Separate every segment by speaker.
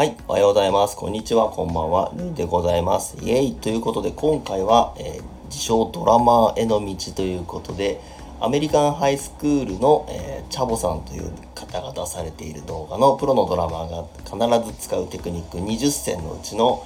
Speaker 1: はい、おはようございます。こんにちは、こんばんは。ルイでございます。イエイということで、今回は、えー自称ドラマーへの道ということで、アメリカンハイスクールの、えーチャボさんという方が出されている動画のプロのドラマーが必ず使うテクニック20選のうちの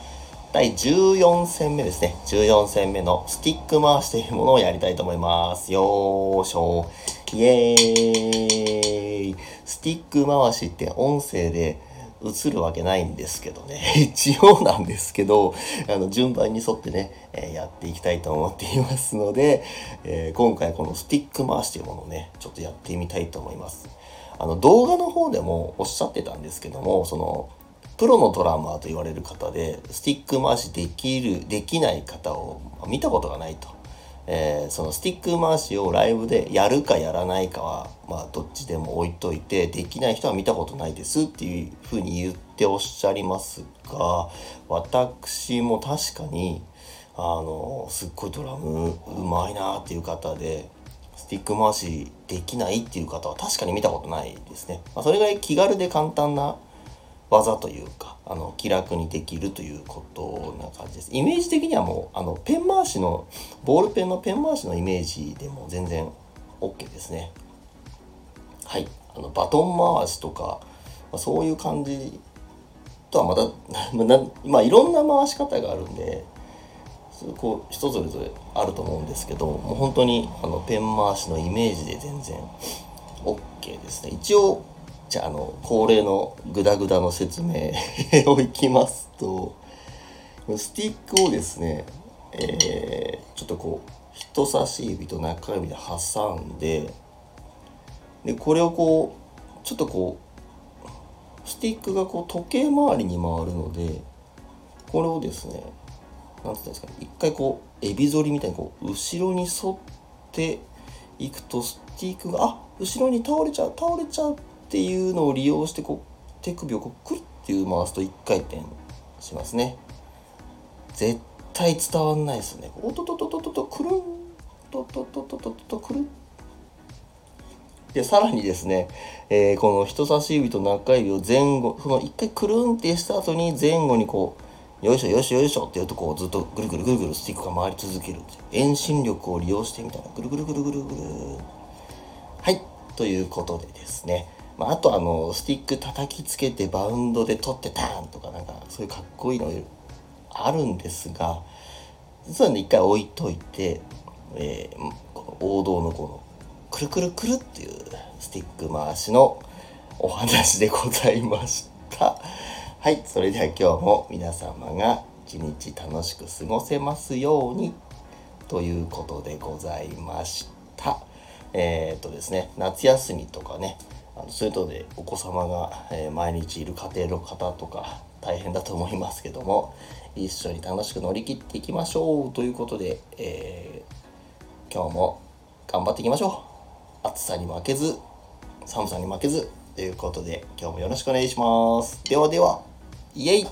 Speaker 1: 第14戦目ですね。14戦目のスティック回しというものをやりたいと思います。よーしょー。イエーイ。スティック回しって音声で映るわけないんですけどね。一応なんですけど、あの、順番に沿ってね、えーやっていきたいと思っていますので、えー今回このスティック回しというものをね、ちょっとやってみたいと思います。あの、動画の方でもおっしゃってたんですけども、その、プロのドラマーと言われる方で、スティック回しできる、できない方を見たことがないと。えーそのスティック回しをライブでやるかやらないかは、まあ、どっちでも置いといて、できない人は見たことないですっていうふうに言っておっしゃりますが、私も確かに、あの、すっごいドラムうまいなっていう方で、スティック回しできないっていう方は確かに見たことないですね。まあ、それぐらい気軽で簡単な技というか、あの、気楽にできるということな感じです。イメージ的にはもう、あの、ペン回しの、ボールペンのペン回しのイメージでも全然 OK ですね。はい。あの、バトン回しとか、まあ、そういう感じとはまた、まあ、いろんな回し方があるんで、それこう人それぞれあると思うんですけどもう本当にあのペン回しのイメージで全然 OK ですね一応じゃああの恒例のグダグダの説明 をいきますとスティックをですね、えーちょっとこう人差し指と中指で挟んででこれをこうちょっとこうスティックがこう時計回りに回るのでこれをですねなんていうんですかね一回こうエビ反りみたいにこう後ろに沿っていくとスティックがあ後ろに倒れちゃう倒れちゃうっっていうのを利用してこう手首をこうクルッっていう回すと一回転しますね。絶対伝わんないですね。おっとっとっとっとととくるんとっとっとっとととくるんでさらにですね、えーこの人差し指と中指を前後その一回くるんってした後に前後にこうよいしょよいしょよいしょっていうとこうずっとぐるぐるぐるぐるスティックが回り続ける遠心力を利用してみたいなぐるぐるぐるぐるぐるはいということでですね、まあ、あとあのスティック叩きつけてバウンドで取ってターンとかなんかそういうかっこいいのあるんですが実はね一回置いといて、えーこの王道のこのくるくるくるっていうスティック回しのお話でございました。はい、それでは今日も皆様が一日楽しく過ごせますようにということでございました。えーっとですね、夏休みとかね、あのそういうのでお子様が、え毎日いる家庭の方とか大変だと思いますけども、一緒に楽しく乗り切っていきましょうということで、えー今日も頑張っていきましょう。暑さに負けず、寒さに負けずということで今日もよろしくお願いします。ではでは、イエイ